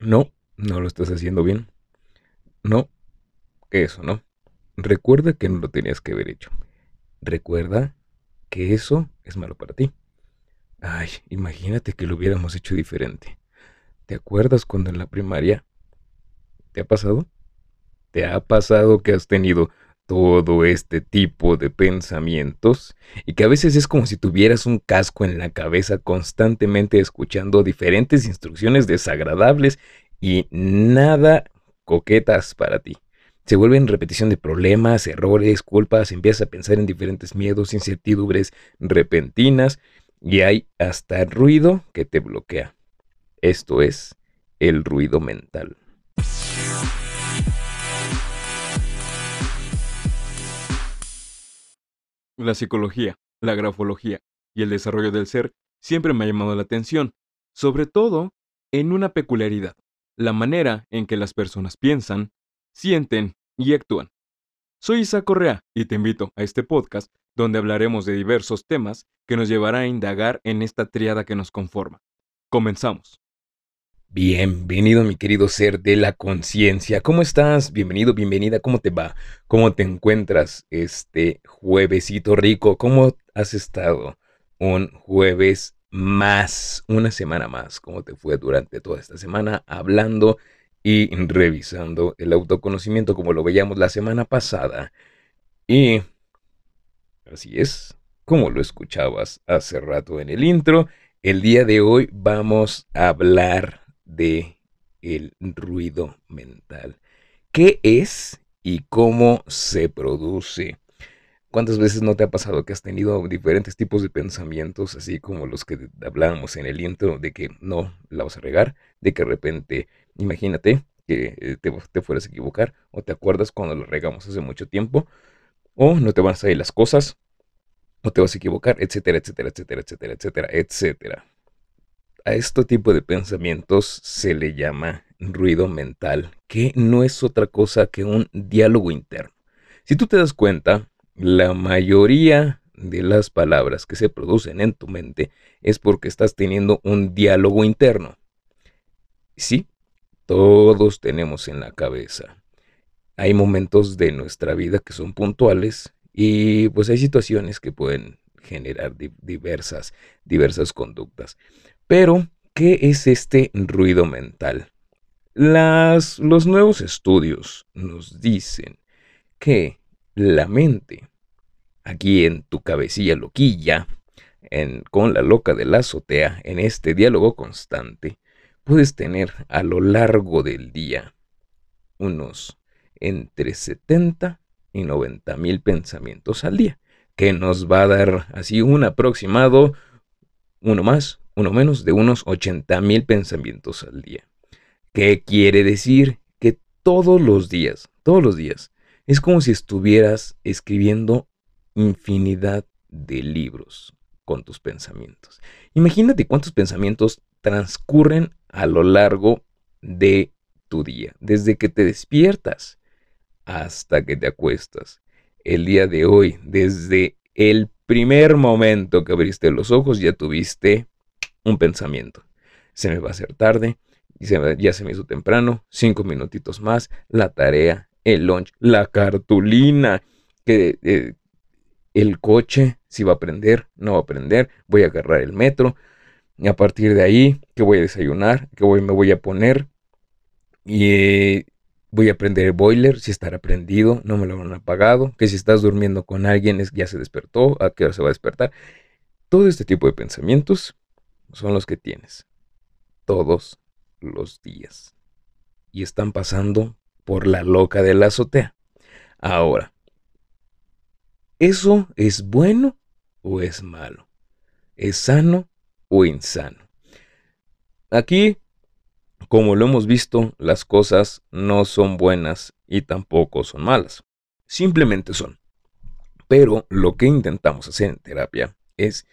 No, no lo estás haciendo bien. No, eso no. Recuerda que no lo tenías que haber hecho. Recuerda que eso es malo para ti. Ay, imagínate que lo hubiéramos hecho diferente. ¿Te acuerdas cuando en la primaria te ha pasado? ¿Te ha pasado que has tenido todo este tipo de pensamientos y que a veces es como si tuvieras un casco en la cabeza constantemente escuchando diferentes instrucciones desagradables y nada coquetas para ti. Se vuelve en repetición de problemas, errores, culpas, empiezas a pensar en diferentes miedos, incertidumbres repentinas y hay hasta ruido que te bloquea. Esto es el ruido mental. La psicología, la grafología y el desarrollo del ser siempre me ha llamado la atención, sobre todo en una peculiaridad, la manera en que las personas piensan, sienten y actúan. Soy Isa Correa y te invito a este podcast donde hablaremos de diversos temas que nos llevará a indagar en esta triada que nos conforma. Comenzamos. Bienvenido mi querido ser de la conciencia. ¿Cómo estás? Bienvenido, bienvenida. ¿Cómo te va? ¿Cómo te encuentras este juevesito rico? ¿Cómo has estado? Un jueves más, una semana más. ¿Cómo te fue durante toda esta semana hablando y revisando el autoconocimiento como lo veíamos la semana pasada? Y así es, como lo escuchabas hace rato en el intro, el día de hoy vamos a hablar de el ruido mental. ¿Qué es y cómo se produce? ¿Cuántas veces no te ha pasado que has tenido diferentes tipos de pensamientos, así como los que hablábamos en el intro, de que no la vas a regar, de que de repente, imagínate que eh, te, te fueras a equivocar, o te acuerdas cuando lo regamos hace mucho tiempo, o no te van a salir las cosas, o te vas a equivocar, etcétera, etcétera, etcétera, etcétera, etcétera, etcétera. A este tipo de pensamientos se le llama ruido mental, que no es otra cosa que un diálogo interno. Si tú te das cuenta, la mayoría de las palabras que se producen en tu mente es porque estás teniendo un diálogo interno. Sí, todos tenemos en la cabeza. Hay momentos de nuestra vida que son puntuales y pues hay situaciones que pueden generar diversas, diversas conductas. Pero, ¿qué es este ruido mental? Las, los nuevos estudios nos dicen que la mente, aquí en tu cabecilla loquilla, en, con la loca de la azotea, en este diálogo constante, puedes tener a lo largo del día unos entre 70 y 90 mil pensamientos al día, que nos va a dar así un aproximado, uno más, uno menos de unos 80 mil pensamientos al día. ¿Qué quiere decir? Que todos los días, todos los días, es como si estuvieras escribiendo infinidad de libros con tus pensamientos. Imagínate cuántos pensamientos transcurren a lo largo de tu día, desde que te despiertas hasta que te acuestas. El día de hoy, desde el primer momento que abriste los ojos, ya tuviste un pensamiento. Se me va a hacer tarde, ya se me hizo temprano, cinco minutitos más, la tarea, el lunch, la cartulina, que eh, el coche, si va a prender, no va a prender, voy a agarrar el metro, y a partir de ahí, que voy a desayunar, que voy, me voy a poner, y voy a prender el boiler, si estará prendido, no me lo han apagado, que si estás durmiendo con alguien ya se despertó, a qué hora se va a despertar. Todo este tipo de pensamientos son los que tienes todos los días. Y están pasando por la loca de la azotea. Ahora, ¿eso es bueno o es malo? ¿Es sano o insano? Aquí, como lo hemos visto, las cosas no son buenas y tampoco son malas. Simplemente son. Pero lo que intentamos hacer en terapia es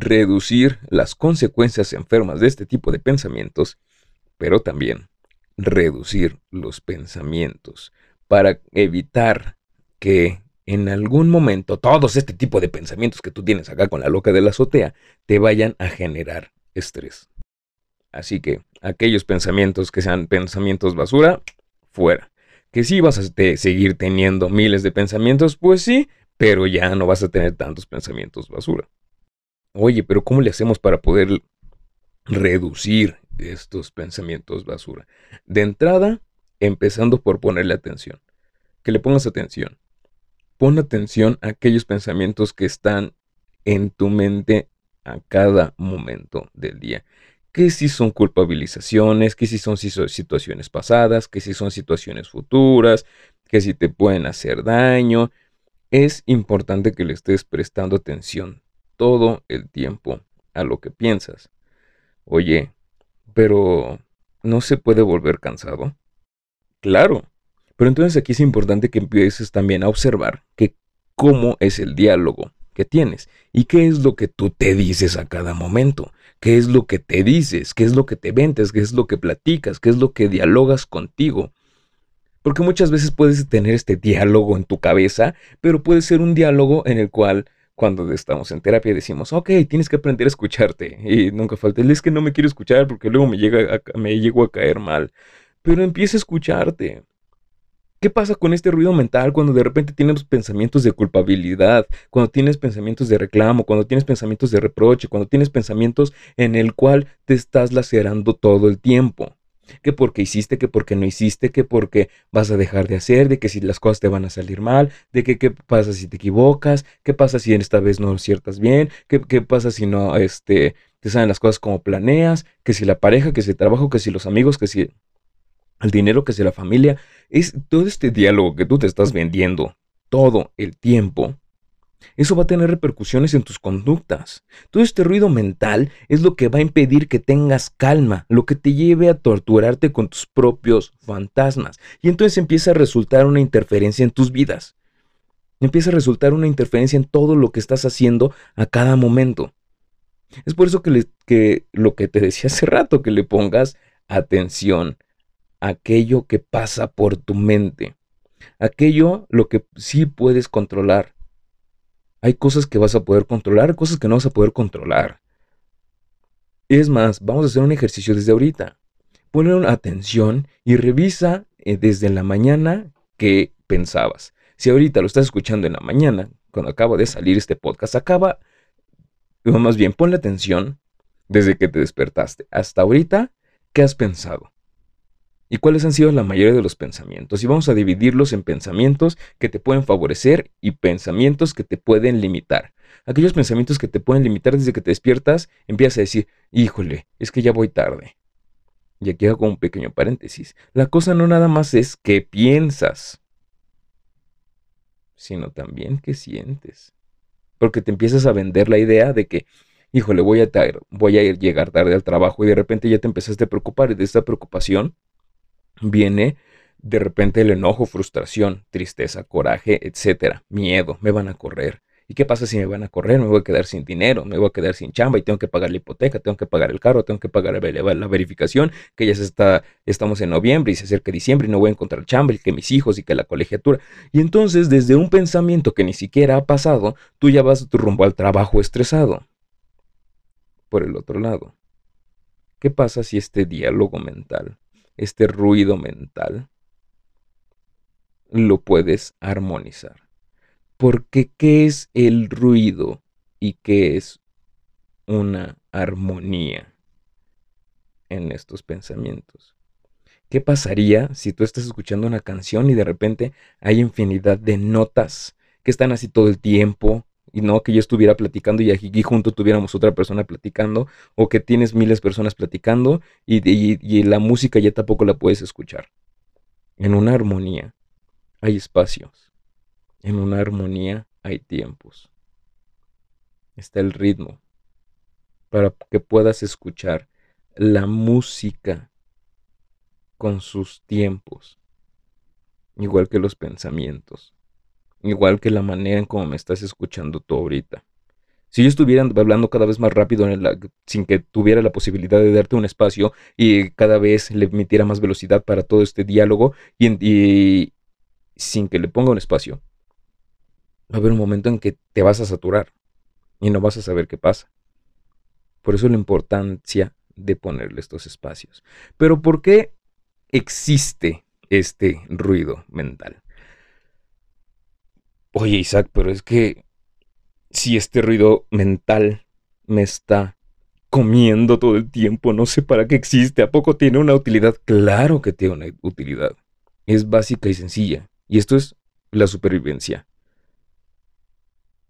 reducir las consecuencias enfermas de este tipo de pensamientos, pero también reducir los pensamientos para evitar que en algún momento todos este tipo de pensamientos que tú tienes acá con la loca de la azotea te vayan a generar estrés. Así que aquellos pensamientos que sean pensamientos basura, fuera. Que sí vas a seguir teniendo miles de pensamientos, pues sí, pero ya no vas a tener tantos pensamientos basura. Oye, pero ¿cómo le hacemos para poder reducir estos pensamientos basura? De entrada, empezando por ponerle atención. Que le pongas atención. Pon atención a aquellos pensamientos que están en tu mente a cada momento del día. Que si son culpabilizaciones, que si son situaciones pasadas, que si son situaciones futuras, que si te pueden hacer daño. Es importante que le estés prestando atención todo el tiempo a lo que piensas. Oye, pero ¿no se puede volver cansado? Claro, pero entonces aquí es importante que empieces también a observar que cómo es el diálogo que tienes y qué es lo que tú te dices a cada momento, qué es lo que te dices, qué es lo que te ventes, qué es lo que platicas, qué es lo que dialogas contigo. Porque muchas veces puedes tener este diálogo en tu cabeza, pero puede ser un diálogo en el cual cuando estamos en terapia decimos, ok, tienes que aprender a escucharte. Y nunca falta, es que no me quiero escuchar porque luego me, llega me llego a caer mal. Pero empieza a escucharte. ¿Qué pasa con este ruido mental cuando de repente tienes pensamientos de culpabilidad, cuando tienes pensamientos de reclamo, cuando tienes pensamientos de reproche, cuando tienes pensamientos en el cual te estás lacerando todo el tiempo? Que porque hiciste, que porque no hiciste, que porque vas a dejar de hacer, de que si las cosas te van a salir mal, de que qué pasa si te equivocas, qué pasa si esta vez no aciertas bien, qué, qué pasa si no este, te salen las cosas como planeas, que si la pareja, que si el trabajo, que si los amigos, que si el dinero, que si la familia. Es todo este diálogo que tú te estás vendiendo todo el tiempo eso va a tener repercusiones en tus conductas. Todo este ruido mental es lo que va a impedir que tengas calma, lo que te lleve a torturarte con tus propios fantasmas. Y entonces empieza a resultar una interferencia en tus vidas. Empieza a resultar una interferencia en todo lo que estás haciendo a cada momento. Es por eso que, lo que te decía hace rato, que le pongas atención a aquello que pasa por tu mente. Aquello lo que sí puedes controlar hay cosas que vas a poder controlar, cosas que no vas a poder controlar. Es más, vamos a hacer un ejercicio desde ahorita. Ponle atención y revisa eh, desde la mañana qué pensabas. Si ahorita lo estás escuchando en la mañana, cuando acaba de salir este podcast, acaba, más bien, ponle atención desde que te despertaste hasta ahorita, ¿qué has pensado? Y cuáles han sido la mayoría de los pensamientos. Y vamos a dividirlos en pensamientos que te pueden favorecer y pensamientos que te pueden limitar. Aquellos pensamientos que te pueden limitar desde que te despiertas, empiezas a decir, híjole, es que ya voy tarde. Y aquí hago un pequeño paréntesis. La cosa no nada más es que piensas, sino también que sientes. Porque te empiezas a vender la idea de que, híjole, voy a, voy a llegar tarde al trabajo y de repente ya te empezaste a preocupar y de esta preocupación viene de repente el enojo, frustración, tristeza, coraje, etcétera, miedo, me van a correr. ¿Y qué pasa si me van a correr? Me voy a quedar sin dinero, me voy a quedar sin chamba y tengo que pagar la hipoteca, tengo que pagar el carro, tengo que pagar la verificación, que ya está, estamos en noviembre y se acerca diciembre y no voy a encontrar chamba y que mis hijos y que la colegiatura. Y entonces desde un pensamiento que ni siquiera ha pasado, tú ya vas tu rumbo al trabajo estresado. Por el otro lado, ¿qué pasa si este diálogo mental este ruido mental, lo puedes armonizar. Porque ¿qué es el ruido y qué es una armonía en estos pensamientos? ¿Qué pasaría si tú estás escuchando una canción y de repente hay infinidad de notas que están así todo el tiempo y no que yo estuviera platicando y aquí junto tuviéramos otra persona platicando, o que tienes miles de personas platicando y, y, la música ya tampoco la puedes escuchar. En una armonía hay espacios, en una armonía hay tiempos. Está el ritmo para que puedas escuchar la música con sus tiempos, igual que los pensamientos igual que la manera en cómo me estás escuchando tú ahorita. Si yo estuviera hablando cada vez más rápido sin que tuviera la posibilidad de darte un espacio y cada vez le metiera más velocidad para todo este diálogo y, sin que le ponga un espacio, va a haber un momento en que te vas a saturar y no vas a saber qué pasa. Por eso la importancia de ponerle estos espacios. Pero ¿por qué existe este ruido mental? Oye, Isaac, pero es que si este ruido mental me está comiendo todo el tiempo, no sé para qué existe, ¿a poco tiene una utilidad? Claro que tiene una utilidad. Es básica y sencilla. Y esto es la supervivencia.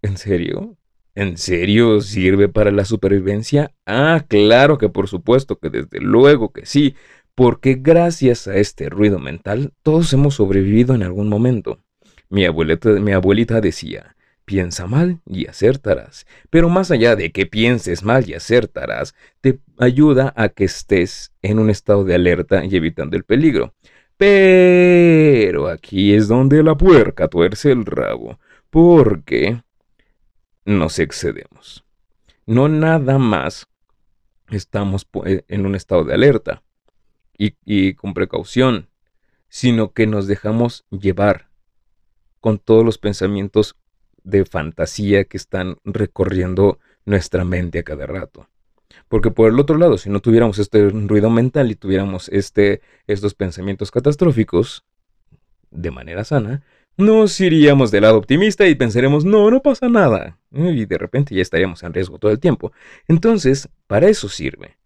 ¿En serio? ¿En serio sirve para la supervivencia? Ah, claro que por supuesto que desde luego que sí, porque gracias a este ruido mental todos hemos sobrevivido en algún momento. Mi abuelita, decía, piensa mal y acertarás. Pero más allá de que pienses mal y acertarás, te ayuda a que estés en un estado de alerta y evitando el peligro. Pero aquí es donde la puerca tuerce el rabo, porque nos excedemos. No nada más estamos eh, en un estado de alerta y con precaución, sino que nos dejamos llevar con todos los pensamientos de fantasía que están recorriendo nuestra mente a cada rato. Porque por el otro lado, si no tuviéramos este ruido mental y tuviéramos este, estos pensamientos catastróficos de manera sana, nos iríamos del lado optimista y pensaremos, no, no pasa nada. Y de repente ya estaríamos en riesgo todo el tiempo. Entonces, para eso sirve.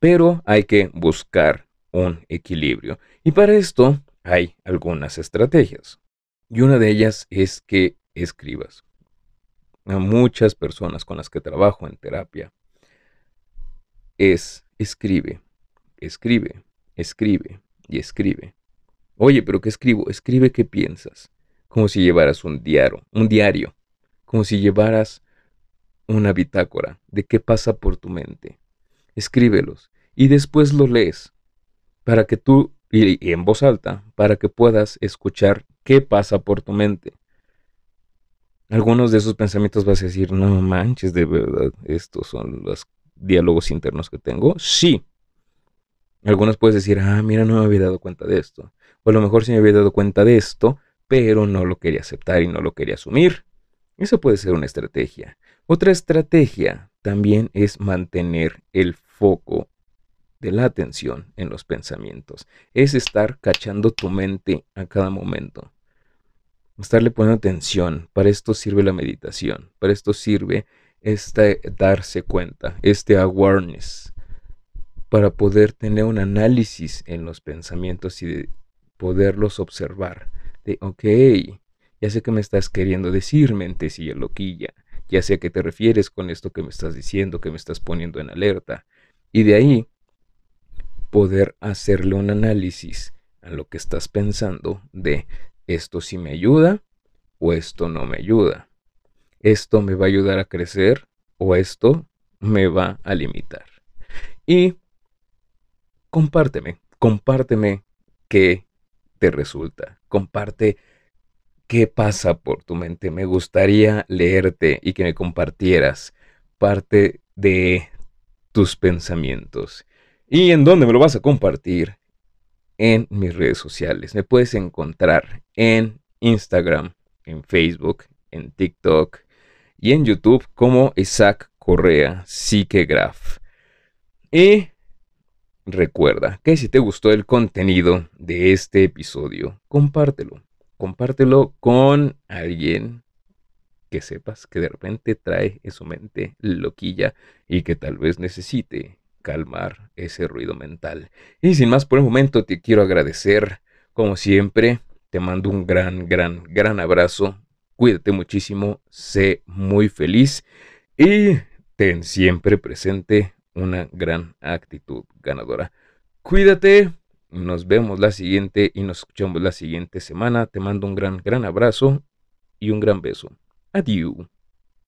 Pero hay que buscar un equilibrio. Y para esto hay algunas estrategias. Y una de ellas es que escribas. A muchas personas con las que trabajo en terapia es escribe, escribe, escribe y escribe. Oye, pero ¿qué escribo? Escribe qué piensas, como si llevaras un diario, un diario, como si llevaras una bitácora de qué pasa por tu mente. Escríbelos y después lo lees para que tú, y en voz alta, para que puedas escuchar qué pasa por tu mente algunos de esos pensamientos vas a decir, no manches, de verdad, estos son los diálogos internos que tengo. Sí. Algunos puedes decir, ah, mira, no me había dado cuenta de esto. O a lo mejor sí me había dado cuenta de esto, pero no lo quería aceptar y no lo quería asumir. Eso puede ser una estrategia. Otra estrategia también es mantener el foco de la atención en los pensamientos. Es estar cachando tu mente a cada momento estarle poniendo atención. Para esto sirve la meditación, para esto sirve este darse cuenta, este awareness, para poder tener un análisis en los pensamientos y de poderlos observar. De, ok, ya sé que me estás queriendo decir, mentecilla loquilla, ya sé a qué te refieres con esto que me estás diciendo, que me estás poniendo en alerta. Y de ahí poder hacerle un análisis a lo que estás pensando de esto sí me ayuda o esto no me ayuda. Esto me va a ayudar a crecer o esto me va a limitar. Y compárteme, compárteme qué te resulta. Comparte qué pasa por tu mente. Me gustaría leerte y que me compartieras parte de tus pensamientos. ¿Y en dónde me lo vas a compartir? en mis redes sociales. Me puedes encontrar en Instagram, en Facebook, en TikTok y en YouTube como Isaac Correa Psiquegraph. Y recuerda que si te gustó el contenido de este episodio, compártelo. Compártelo con alguien que sepas que de repente trae en su mente loquilla y que tal vez necesite calmar ese ruido mental. Y sin más por el momento te quiero agradecer, como siempre, te mando un gran, gran, gran abrazo. Cuídate muchísimo, sé muy feliz y ten siempre presente una gran actitud ganadora. Cuídate, nos vemos la siguiente y nos escuchamos la siguiente semana. Te mando un gran, gran abrazo y un gran beso. Adiós.